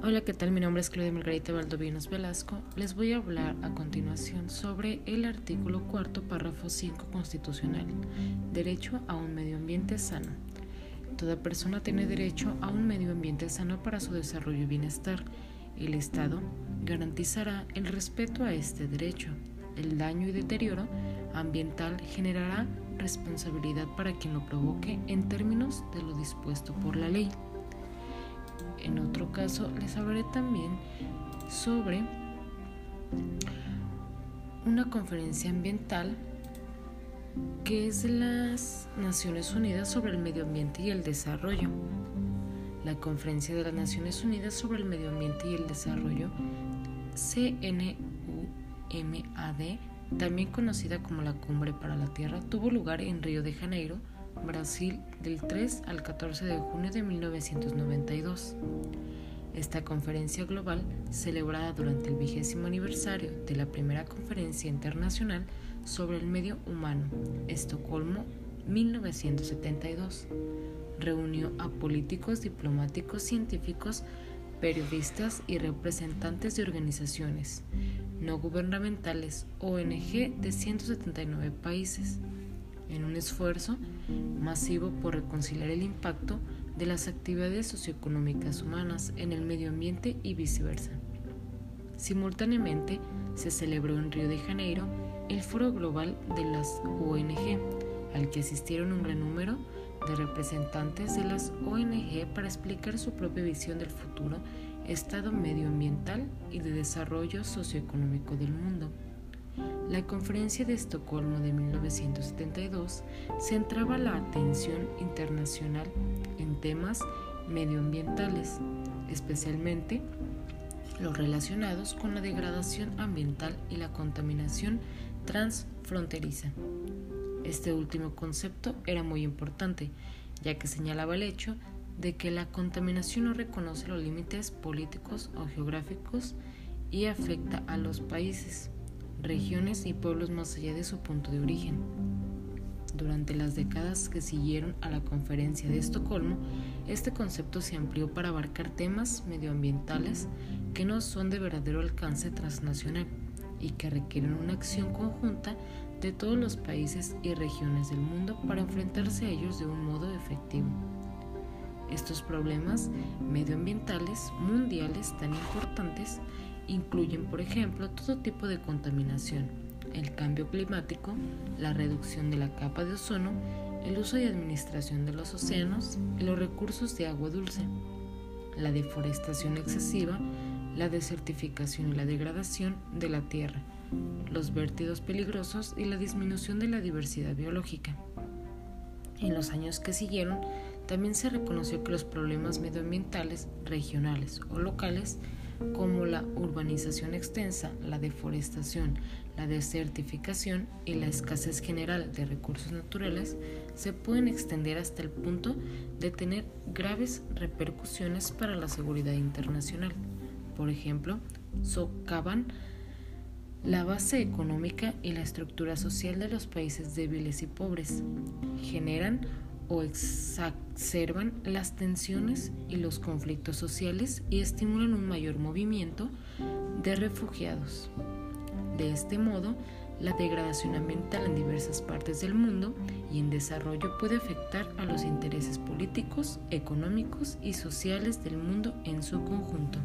Hola, ¿qué tal? Mi nombre es Claudia Margarita Valdovinos Velasco. Les voy a hablar a continuación sobre el artículo cuarto, párrafo 5 constitucional, derecho a un medio ambiente sano. Toda persona tiene derecho a un medio ambiente sano para su desarrollo y bienestar. El Estado garantizará el respeto a este derecho. El daño y deterioro ambiental generará responsabilidad para quien lo provoque en términos de lo dispuesto por la ley. En otro caso les hablaré también sobre una conferencia ambiental que es de las Naciones Unidas sobre el Medio Ambiente y el Desarrollo. La Conferencia de las Naciones Unidas sobre el Medio Ambiente y el Desarrollo, CNUMAD, también conocida como la Cumbre para la Tierra, tuvo lugar en Río de Janeiro, Brasil, del 3 al 14 de junio de 1992. Esta conferencia global, celebrada durante el vigésimo aniversario de la primera conferencia internacional sobre el medio humano, Estocolmo 1972, reunió a políticos, diplomáticos, científicos, periodistas y representantes de organizaciones no gubernamentales, ONG, de 179 países, en un esfuerzo masivo por reconciliar el impacto de las actividades socioeconómicas humanas en el medio ambiente y viceversa. Simultáneamente, se celebró en Río de Janeiro el Foro Global de las ONG, al que asistieron un gran número de representantes de las ONG para explicar su propia visión del futuro estado medioambiental y de desarrollo socioeconómico del mundo. La conferencia de Estocolmo de 1972 centraba la atención internacional en temas medioambientales, especialmente los relacionados con la degradación ambiental y la contaminación transfronteriza. Este último concepto era muy importante, ya que señalaba el hecho de que la contaminación no reconoce los límites políticos o geográficos y afecta a los países, regiones y pueblos más allá de su punto de origen. Durante las décadas que siguieron a la conferencia de Estocolmo, este concepto se amplió para abarcar temas medioambientales que no son de verdadero alcance transnacional y que requieren una acción conjunta de todos los países y regiones del mundo para enfrentarse a ellos de un modo efectivo. Estos problemas medioambientales mundiales tan importantes incluyen, por ejemplo, todo tipo de contaminación, el cambio climático, la reducción de la capa de ozono, el uso y administración de los océanos y los recursos de agua dulce, la deforestación excesiva, la desertificación y la degradación de la tierra, los vértidos peligrosos y la disminución de la diversidad biológica. En los años que siguieron, también se reconoció que los problemas medioambientales regionales o locales, como la urbanización extensa, la deforestación, la desertificación y la escasez general de recursos naturales, se pueden extender hasta el punto de tener graves repercusiones para la seguridad internacional. Por ejemplo, socavan la base económica y la estructura social de los países débiles y pobres, generan o exacerban las tensiones y los conflictos sociales y estimulan un mayor movimiento de refugiados. De este modo, la degradación ambiental en diversas partes del mundo y en desarrollo puede afectar a los intereses políticos, económicos y sociales del mundo en su conjunto.